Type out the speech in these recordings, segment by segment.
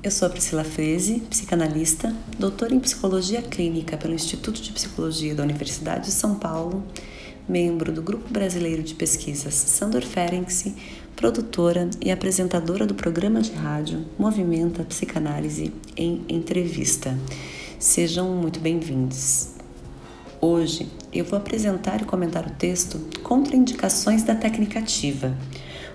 Eu sou a Priscila Freze, psicanalista, doutora em psicologia clínica pelo Instituto de Psicologia da Universidade de São Paulo, membro do Grupo Brasileiro de Pesquisas Sandor Ferenczi, produtora e apresentadora do programa de rádio Movimenta Psicanálise em Entrevista. Sejam muito bem-vindos. Hoje eu vou apresentar e comentar o texto Contraindicações da Técnica Ativa,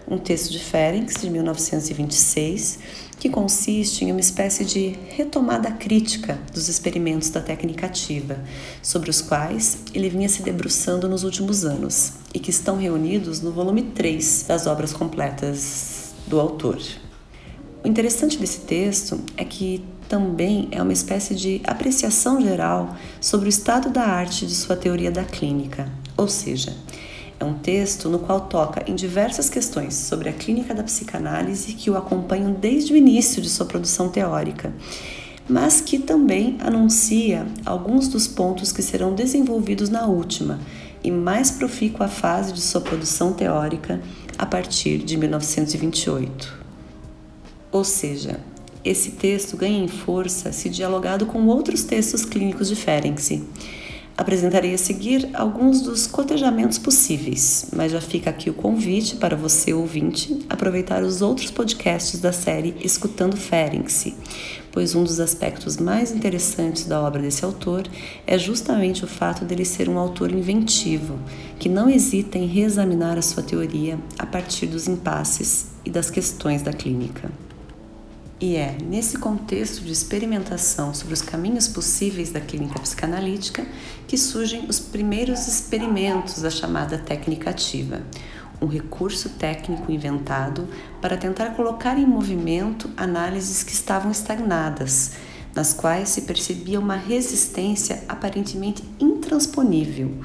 um texto de Ferenc de 1926 que consiste em uma espécie de retomada crítica dos experimentos da técnica ativa, sobre os quais ele vinha se debruçando nos últimos anos e que estão reunidos no volume 3 das obras completas do autor. O interessante desse texto é que também é uma espécie de apreciação geral sobre o estado da arte de sua teoria da clínica, ou seja, é um texto no qual toca em diversas questões sobre a clínica da psicanálise que o acompanham desde o início de sua produção teórica, mas que também anuncia alguns dos pontos que serão desenvolvidos na última e mais profícua fase de sua produção teórica a partir de 1928. Ou seja, esse texto ganha em força se dialogado com outros textos clínicos de Ferenczi Apresentarei a seguir alguns dos cotejamentos possíveis, mas já fica aqui o convite para você, ouvinte, aproveitar os outros podcasts da série Escutando Ferenczi, pois um dos aspectos mais interessantes da obra desse autor é justamente o fato dele ser um autor inventivo, que não hesita em reexaminar a sua teoria a partir dos impasses e das questões da clínica. E é nesse contexto de experimentação sobre os caminhos possíveis da clínica psicanalítica que surgem os primeiros experimentos da chamada técnica ativa, um recurso técnico inventado para tentar colocar em movimento análises que estavam estagnadas, nas quais se percebia uma resistência aparentemente intransponível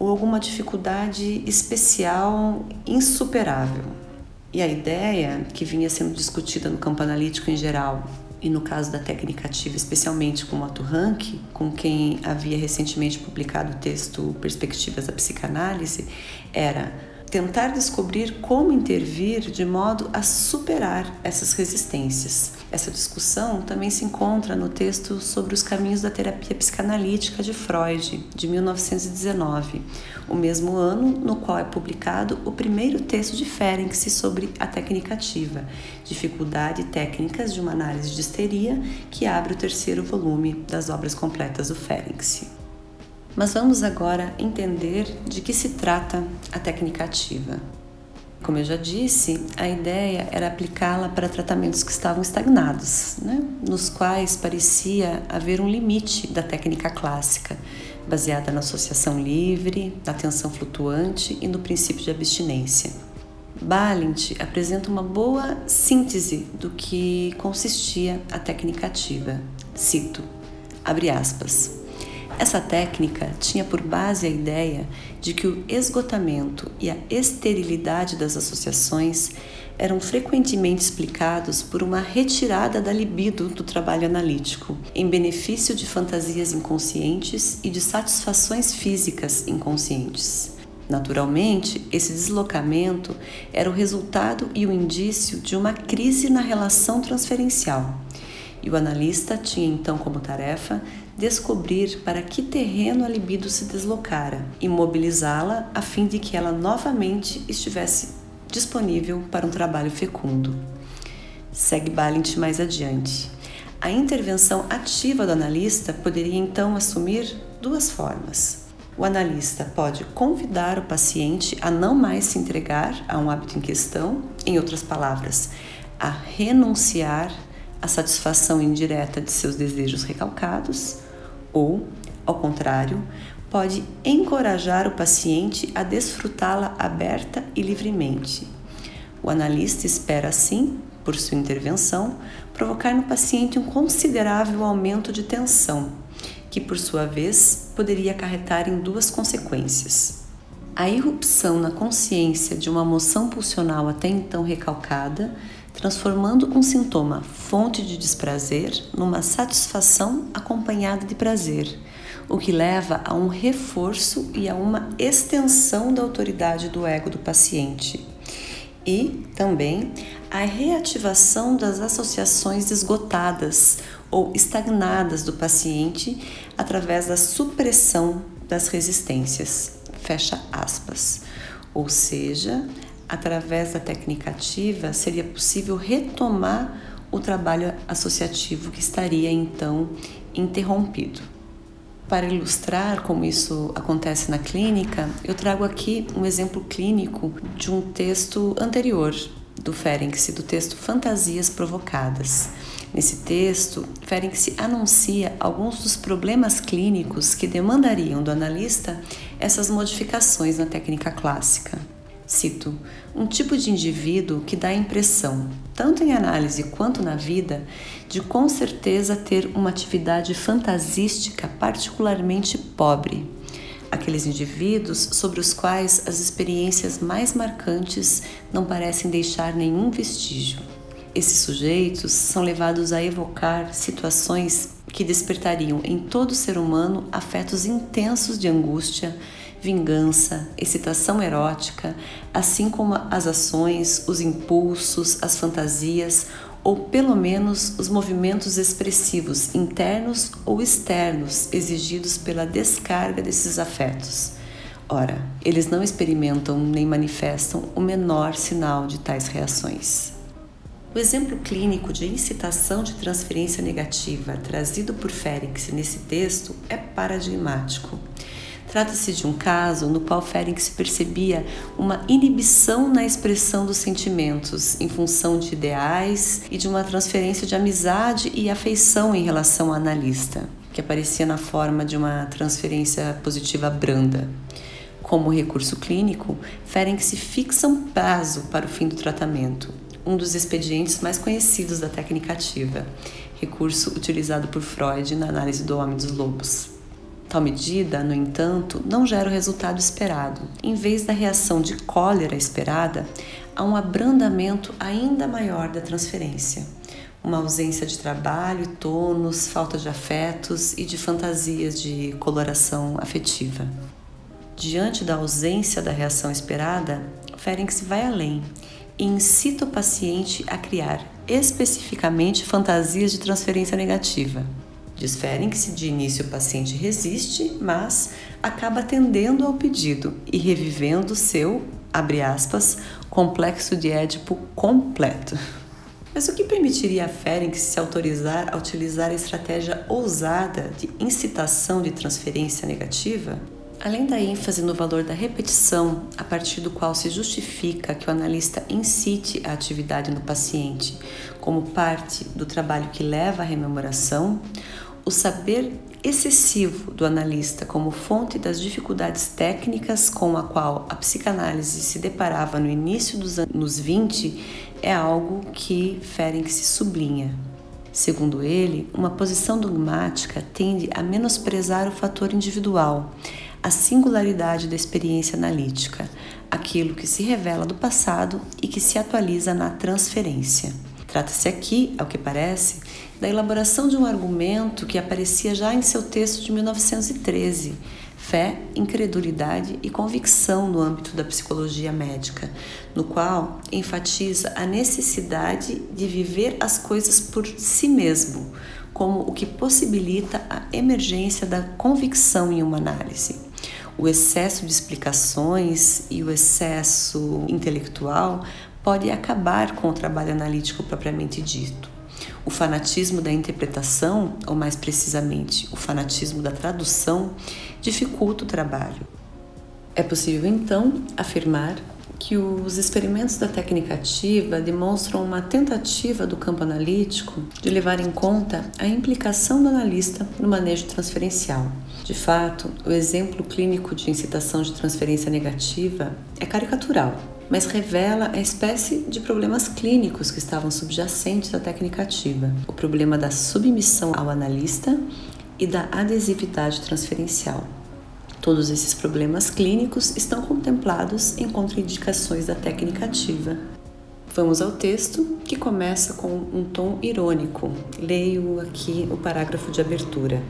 ou alguma dificuldade especial insuperável. E a ideia que vinha sendo discutida no campo analítico em geral e no caso da técnica ativa, especialmente com o Otto Rank, com quem havia recentemente publicado o texto Perspectivas da Psicanálise, era tentar descobrir como intervir de modo a superar essas resistências. Essa discussão também se encontra no texto sobre os caminhos da terapia psicanalítica de Freud, de 1919, o mesmo ano no qual é publicado o primeiro texto de Ferenc sobre a técnica ativa, Dificuldade e Técnicas de uma Análise de Histeria, que abre o terceiro volume das obras completas do Ferenc. Mas vamos agora entender de que se trata a técnica ativa. Como eu já disse, a ideia era aplicá-la para tratamentos que estavam estagnados, né? nos quais parecia haver um limite da técnica clássica, baseada na associação livre, na atenção flutuante e no princípio de abstinência. Balint apresenta uma boa síntese do que consistia a técnica ativa. Cito, abre aspas. Essa técnica tinha por base a ideia de que o esgotamento e a esterilidade das associações eram frequentemente explicados por uma retirada da libido do trabalho analítico, em benefício de fantasias inconscientes e de satisfações físicas inconscientes. Naturalmente, esse deslocamento era o resultado e o indício de uma crise na relação transferencial. E o analista tinha então como tarefa descobrir para que terreno a libido se deslocara e mobilizá-la a fim de que ela novamente estivesse disponível para um trabalho fecundo. Segue Balint mais adiante. A intervenção ativa do analista poderia então assumir duas formas. O analista pode convidar o paciente a não mais se entregar a um hábito em questão, em outras palavras, a renunciar à satisfação indireta de seus desejos recalcados, ou, ao contrário, pode encorajar o paciente a desfrutá-la aberta e livremente. O analista espera assim por sua intervenção, provocar no paciente um considerável aumento de tensão, que por sua vez poderia acarretar em duas consequências. A irrupção na consciência de uma moção pulsional até então recalcada, transformando um sintoma fonte de desprazer numa satisfação acompanhada de prazer, o que leva a um reforço e a uma extensão da autoridade do ego do paciente e também a reativação das associações esgotadas ou estagnadas do paciente através da supressão das resistências. Fecha aspas. Ou seja, através da técnica ativa seria possível retomar o trabalho associativo que estaria então interrompido. Para ilustrar como isso acontece na clínica, eu trago aqui um exemplo clínico de um texto anterior do Ferenczi, do texto Fantasias Provocadas. Nesse texto, Ferenczi anuncia alguns dos problemas clínicos que demandariam do analista essas modificações na técnica clássica. Cito: um tipo de indivíduo que dá a impressão, tanto em análise quanto na vida, de com certeza ter uma atividade fantasística particularmente pobre. Aqueles indivíduos sobre os quais as experiências mais marcantes não parecem deixar nenhum vestígio. Esses sujeitos são levados a evocar situações que despertariam em todo ser humano afetos intensos de angústia vingança, excitação erótica, assim como as ações, os impulsos, as fantasias ou pelo menos os movimentos expressivos internos ou externos exigidos pela descarga desses afetos. Ora, eles não experimentam nem manifestam o menor sinal de tais reações. O exemplo clínico de incitação de transferência negativa trazido por Félix nesse texto é paradigmático. Trata-se de um caso no qual Ferenc percebia uma inibição na expressão dos sentimentos em função de ideais e de uma transferência de amizade e afeição em relação ao analista, que aparecia na forma de uma transferência positiva branda. Como recurso clínico, Ferenc fixa um prazo para o fim do tratamento, um dos expedientes mais conhecidos da técnica ativa, recurso utilizado por Freud na análise do homem dos lobos. Tal medida, no entanto, não gera o resultado esperado. Em vez da reação de cólera esperada, há um abrandamento ainda maior da transferência. Uma ausência de trabalho, tônus, falta de afetos e de fantasias de coloração afetiva. Diante da ausência da reação esperada, Ferenc vai além e incita o paciente a criar especificamente fantasias de transferência negativa. Desferem que se de início o paciente resiste, mas acaba atendendo ao pedido e revivendo seu, abre aspas, complexo de Édipo completo. Mas o que permitiria a Ferenc se autorizar a utilizar a estratégia ousada de incitação de transferência negativa? Além da ênfase no valor da repetição, a partir do qual se justifica que o analista incite a atividade no paciente como parte do trabalho que leva à rememoração, o saber excessivo do analista como fonte das dificuldades técnicas com a qual a psicanálise se deparava no início dos anos 20 é algo que Ferenc se sublinha. Segundo ele, uma posição dogmática tende a menosprezar o fator individual, a singularidade da experiência analítica, aquilo que se revela do passado e que se atualiza na transferência. Trata-se aqui, ao que parece, da elaboração de um argumento que aparecia já em seu texto de 1913, Fé, Incredulidade e Convicção no âmbito da psicologia médica, no qual enfatiza a necessidade de viver as coisas por si mesmo, como o que possibilita a emergência da convicção em uma análise. O excesso de explicações e o excesso intelectual pode acabar com o trabalho analítico propriamente dito. O fanatismo da interpretação, ou mais precisamente, o fanatismo da tradução, dificulta o trabalho. É possível então afirmar que os experimentos da técnica ativa demonstram uma tentativa do campo analítico de levar em conta a implicação do analista no manejo transferencial. De fato, o exemplo clínico de incitação de transferência negativa é caricatural, mas revela a espécie de problemas clínicos que estavam subjacentes à técnica ativa: o problema da submissão ao analista e da adesividade transferencial. Todos esses problemas clínicos estão contemplados em contraindicações da técnica ativa. Vamos ao texto, que começa com um tom irônico. Leio aqui o parágrafo de abertura.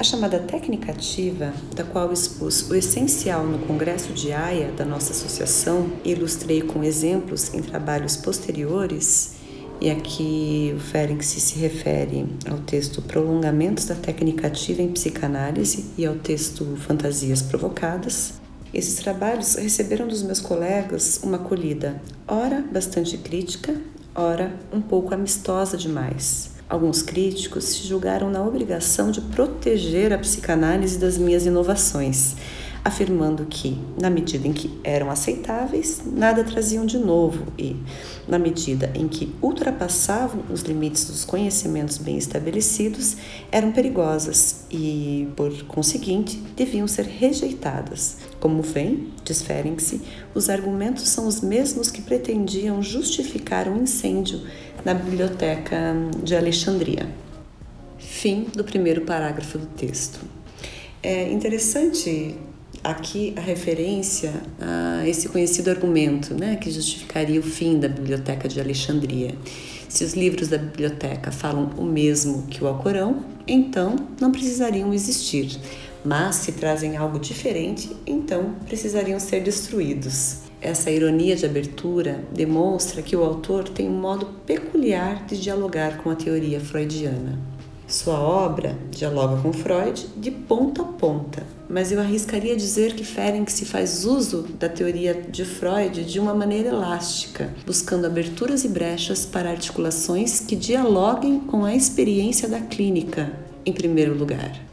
A chamada técnica ativa, da qual expus o essencial no Congresso de Haia da nossa associação e ilustrei com exemplos em trabalhos posteriores, e aqui o Ferenc se refere ao texto Prolongamentos da Técnica Ativa em Psicanálise e ao texto Fantasias Provocadas. Esses trabalhos receberam dos meus colegas uma acolhida, ora bastante crítica, ora um pouco amistosa demais. Alguns críticos se julgaram na obrigação de proteger a psicanálise das minhas inovações afirmando que, na medida em que eram aceitáveis, nada traziam de novo e, na medida em que ultrapassavam os limites dos conhecimentos bem estabelecidos, eram perigosas e, por conseguinte, deviam ser rejeitadas. Como vem, diferem-se, os argumentos são os mesmos que pretendiam justificar um incêndio na biblioteca de Alexandria. Fim do primeiro parágrafo do texto. É interessante aqui a referência a esse conhecido argumento, né, que justificaria o fim da Biblioteca de Alexandria. Se os livros da biblioteca falam o mesmo que o Alcorão, então não precisariam existir. Mas se trazem algo diferente, então precisariam ser destruídos. Essa ironia de abertura demonstra que o autor tem um modo peculiar de dialogar com a teoria freudiana. Sua obra dialoga com Freud de ponta a ponta, mas eu arriscaria dizer que Ferenc se faz uso da teoria de Freud de uma maneira elástica, buscando aberturas e brechas para articulações que dialoguem com a experiência da clínica, em primeiro lugar.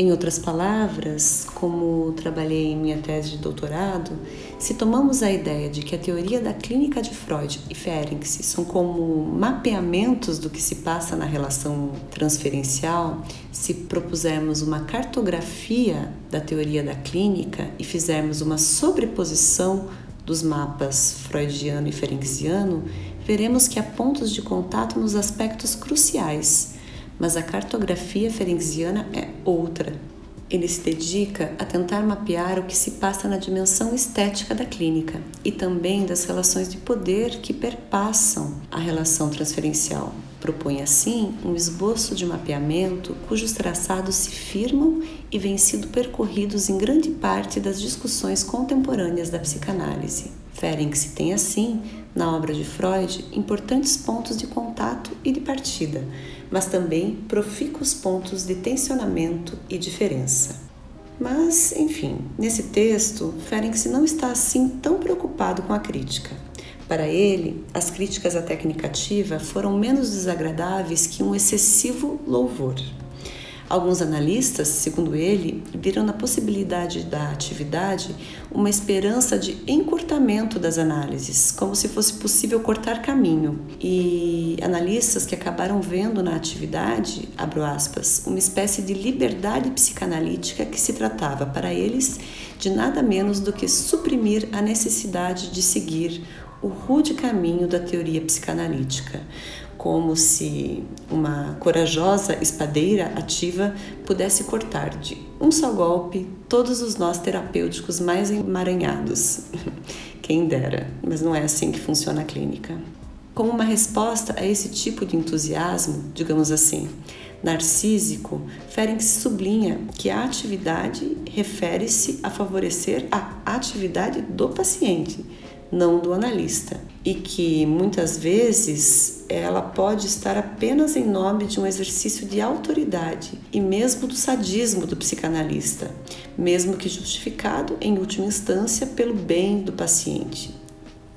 Em outras palavras, como trabalhei em minha tese de doutorado, se tomamos a ideia de que a teoria da clínica de Freud e Ferenczi são como mapeamentos do que se passa na relação transferencial, se propusermos uma cartografia da teoria da clínica e fizermos uma sobreposição dos mapas freudiano e ferenciano, veremos que há pontos de contato nos aspectos cruciais mas a cartografia ferenciana é outra. Ele se dedica a tentar mapear o que se passa na dimensão estética da clínica e também das relações de poder que perpassam a relação transferencial. Propõe assim um esboço de mapeamento cujos traçados se firmam e vêm sido percorridos em grande parte das discussões contemporâneas da psicanálise. Ferenczi tem assim, na obra de Freud, importantes pontos de contato e de partida, mas também profícuos pontos de tensionamento e diferença. Mas, enfim, nesse texto, Ferenczi não está assim tão preocupado com a crítica. Para ele, as críticas à técnica ativa foram menos desagradáveis que um excessivo louvor. Alguns analistas, segundo ele, viram na possibilidade da atividade uma esperança de encurtamento das análises, como se fosse possível cortar caminho. E analistas que acabaram vendo na atividade, abro aspas, uma espécie de liberdade psicanalítica que se tratava para eles de nada menos do que suprimir a necessidade de seguir o rude caminho da teoria psicanalítica como se uma corajosa espadeira ativa pudesse cortar de um só golpe todos os nós terapêuticos mais emaranhados. Quem dera, mas não é assim que funciona a clínica. Como uma resposta a esse tipo de entusiasmo, digamos assim, narcísico, Ferenc sublinha que a atividade refere-se a favorecer a atividade do paciente, não do analista, e que muitas vezes ela pode estar apenas em nome de um exercício de autoridade e mesmo do sadismo do psicanalista, mesmo que justificado em última instância pelo bem do paciente.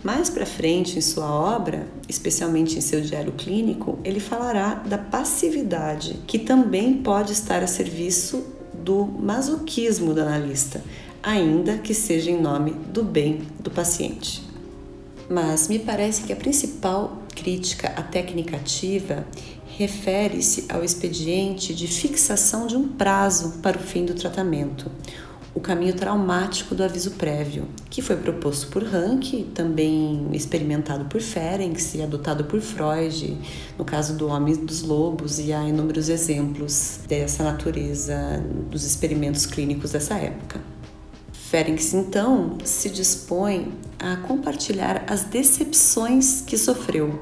Mais para frente em sua obra, especialmente em seu diário clínico, ele falará da passividade, que também pode estar a serviço do masoquismo do analista, ainda que seja em nome do bem do paciente. Mas me parece que a principal crítica à técnica ativa refere-se ao expediente de fixação de um prazo para o fim do tratamento, o caminho traumático do aviso prévio, que foi proposto por Rank, também experimentado por Ferenc e adotado por Freud, no caso do Homem dos Lobos, e há inúmeros exemplos dessa natureza dos experimentos clínicos dessa época. Ferenc, então, se dispõe a compartilhar as decepções que sofreu,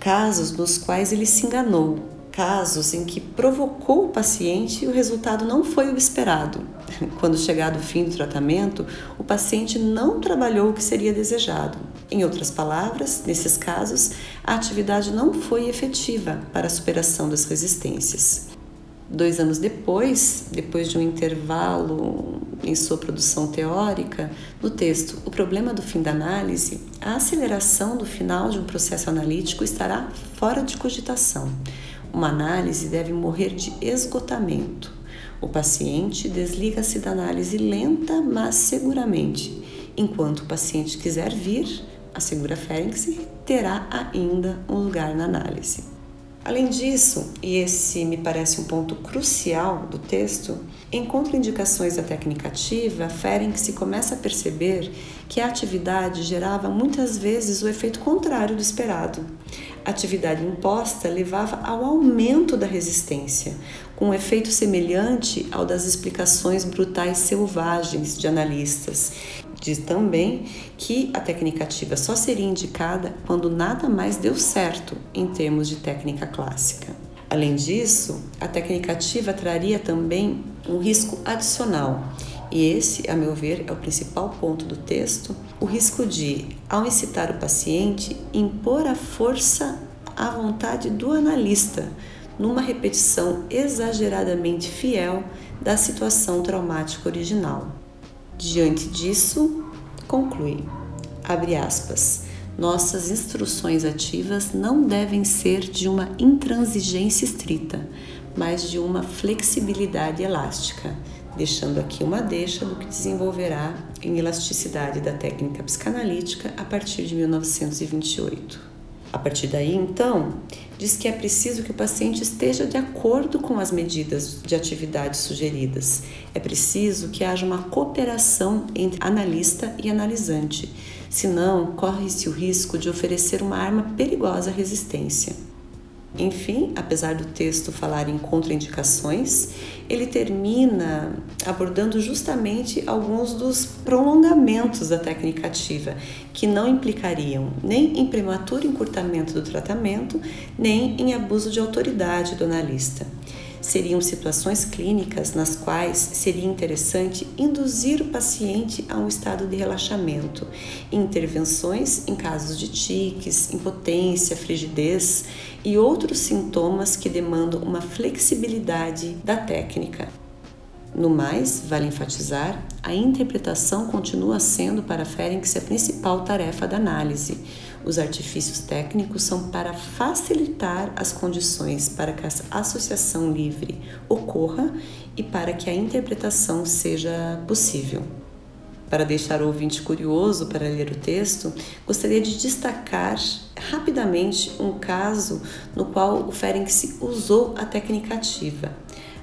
casos nos quais ele se enganou, casos em que provocou o paciente e o resultado não foi o esperado. Quando chegado o fim do tratamento, o paciente não trabalhou o que seria desejado. Em outras palavras, nesses casos, a atividade não foi efetiva para a superação das resistências. Dois anos depois, depois de um intervalo em sua produção teórica, no texto O Problema do Fim da Análise, a aceleração do final de um processo analítico estará fora de cogitação. Uma análise deve morrer de esgotamento. O paciente desliga-se da análise lenta, mas seguramente. Enquanto o paciente quiser vir, assegura Ferenc, terá ainda um lugar na análise. Além disso, e esse me parece um ponto crucial do texto, em contraindicações da técnica ativa, Ferenc começa a perceber que a atividade gerava muitas vezes o efeito contrário do esperado atividade imposta levava ao aumento da resistência, com um efeito semelhante ao das explicações brutais selvagens de analistas. Diz também que a técnica ativa só seria indicada quando nada mais deu certo em termos de técnica clássica. Além disso, a técnica ativa traria também um risco adicional, e esse, a meu ver, é o principal ponto do texto, o risco de, ao incitar o paciente, impor a força à vontade do analista, numa repetição exageradamente fiel da situação traumática original. Diante disso, conclui, abre aspas, nossas instruções ativas não devem ser de uma intransigência estrita, mas de uma flexibilidade elástica deixando aqui uma deixa do que desenvolverá em elasticidade da técnica psicanalítica a partir de 1928. A partir daí, então, diz que é preciso que o paciente esteja de acordo com as medidas de atividade sugeridas. É preciso que haja uma cooperação entre analista e analisante, senão corre-se o risco de oferecer uma arma perigosa à resistência. Enfim, apesar do texto falar em contraindicações, ele termina abordando justamente alguns dos prolongamentos da técnica ativa, que não implicariam nem em prematuro encurtamento do tratamento, nem em abuso de autoridade do analista seriam situações clínicas nas quais seria interessante induzir o paciente a um estado de relaxamento, intervenções em casos de tiques, impotência, frigidez e outros sintomas que demandam uma flexibilidade da técnica. No mais, vale enfatizar, a interpretação continua sendo para Ferenc a principal tarefa da análise. Os artifícios técnicos são para facilitar as condições para que a associação livre ocorra e para que a interpretação seja possível. Para deixar o ouvinte curioso para ler o texto, gostaria de destacar rapidamente um caso no qual o Ferenc usou a técnica ativa.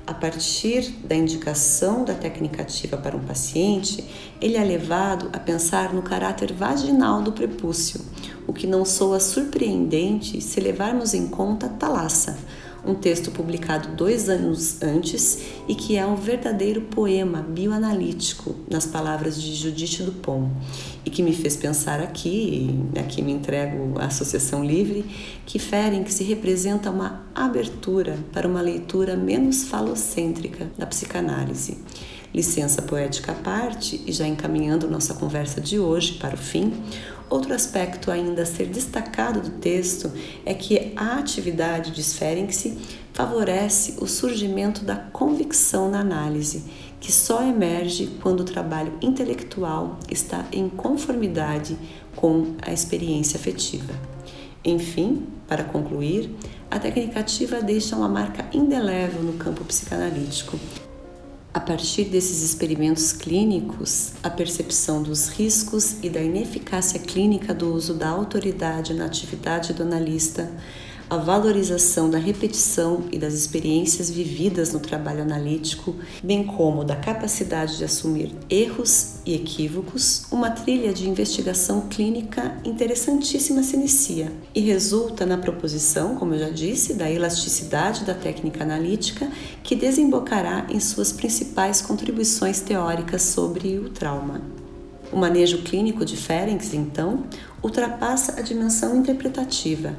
A partir da indicação da técnica ativa para um paciente, ele é levado a pensar no caráter vaginal do prepúcio, o que não soa surpreendente se levarmos em conta Thalassa, um texto publicado dois anos antes e que é um verdadeiro poema bioanalítico, nas palavras de Judith Dupont, e que me fez pensar aqui, aqui me entrego à Associação Livre, que Ferenc se representa uma abertura para uma leitura menos falocêntrica da psicanálise. Licença poética à parte, e já encaminhando nossa conversa de hoje para o fim, Outro aspecto ainda a ser destacado do texto é que a atividade de Ferenc favorece o surgimento da convicção na análise, que só emerge quando o trabalho intelectual está em conformidade com a experiência afetiva. Enfim, para concluir, a técnica ativa deixa uma marca indelével no campo psicanalítico, a partir desses experimentos clínicos, a percepção dos riscos e da ineficácia clínica do uso da autoridade na atividade do analista, a valorização da repetição e das experiências vividas no trabalho analítico, bem como da capacidade de assumir erros e equívocos, uma trilha de investigação clínica interessantíssima se inicia e resulta na proposição, como eu já disse, da elasticidade da técnica analítica, que desembocará em suas principais contribuições teóricas sobre o trauma. O manejo clínico de Ferenc, então, ultrapassa a dimensão interpretativa,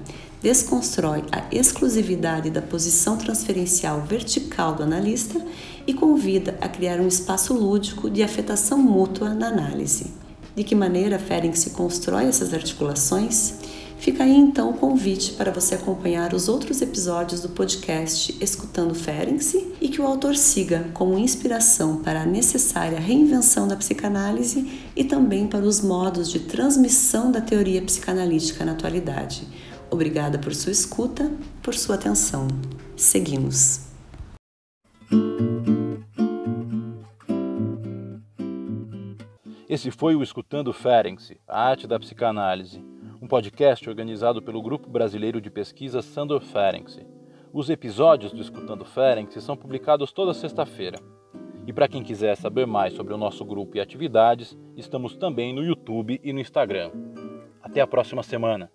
desconstrói a exclusividade da posição transferencial vertical do analista e convida a criar um espaço lúdico de afetação mútua na análise. De que maneira Ferenc constrói essas articulações? Fica aí então o convite para você acompanhar os outros episódios do podcast Escutando Ferenczi e que o autor siga como inspiração para a necessária reinvenção da psicanálise e também para os modos de transmissão da teoria psicanalítica na atualidade. Obrigada por sua escuta, por sua atenção. Seguimos. Esse foi o Escutando Ferenczi, a arte da psicanálise um podcast organizado pelo Grupo Brasileiro de Pesquisa Sandor Ferenczi. Os episódios do Escutando Ferenczi são publicados toda sexta-feira. E para quem quiser saber mais sobre o nosso grupo e atividades, estamos também no YouTube e no Instagram. Até a próxima semana!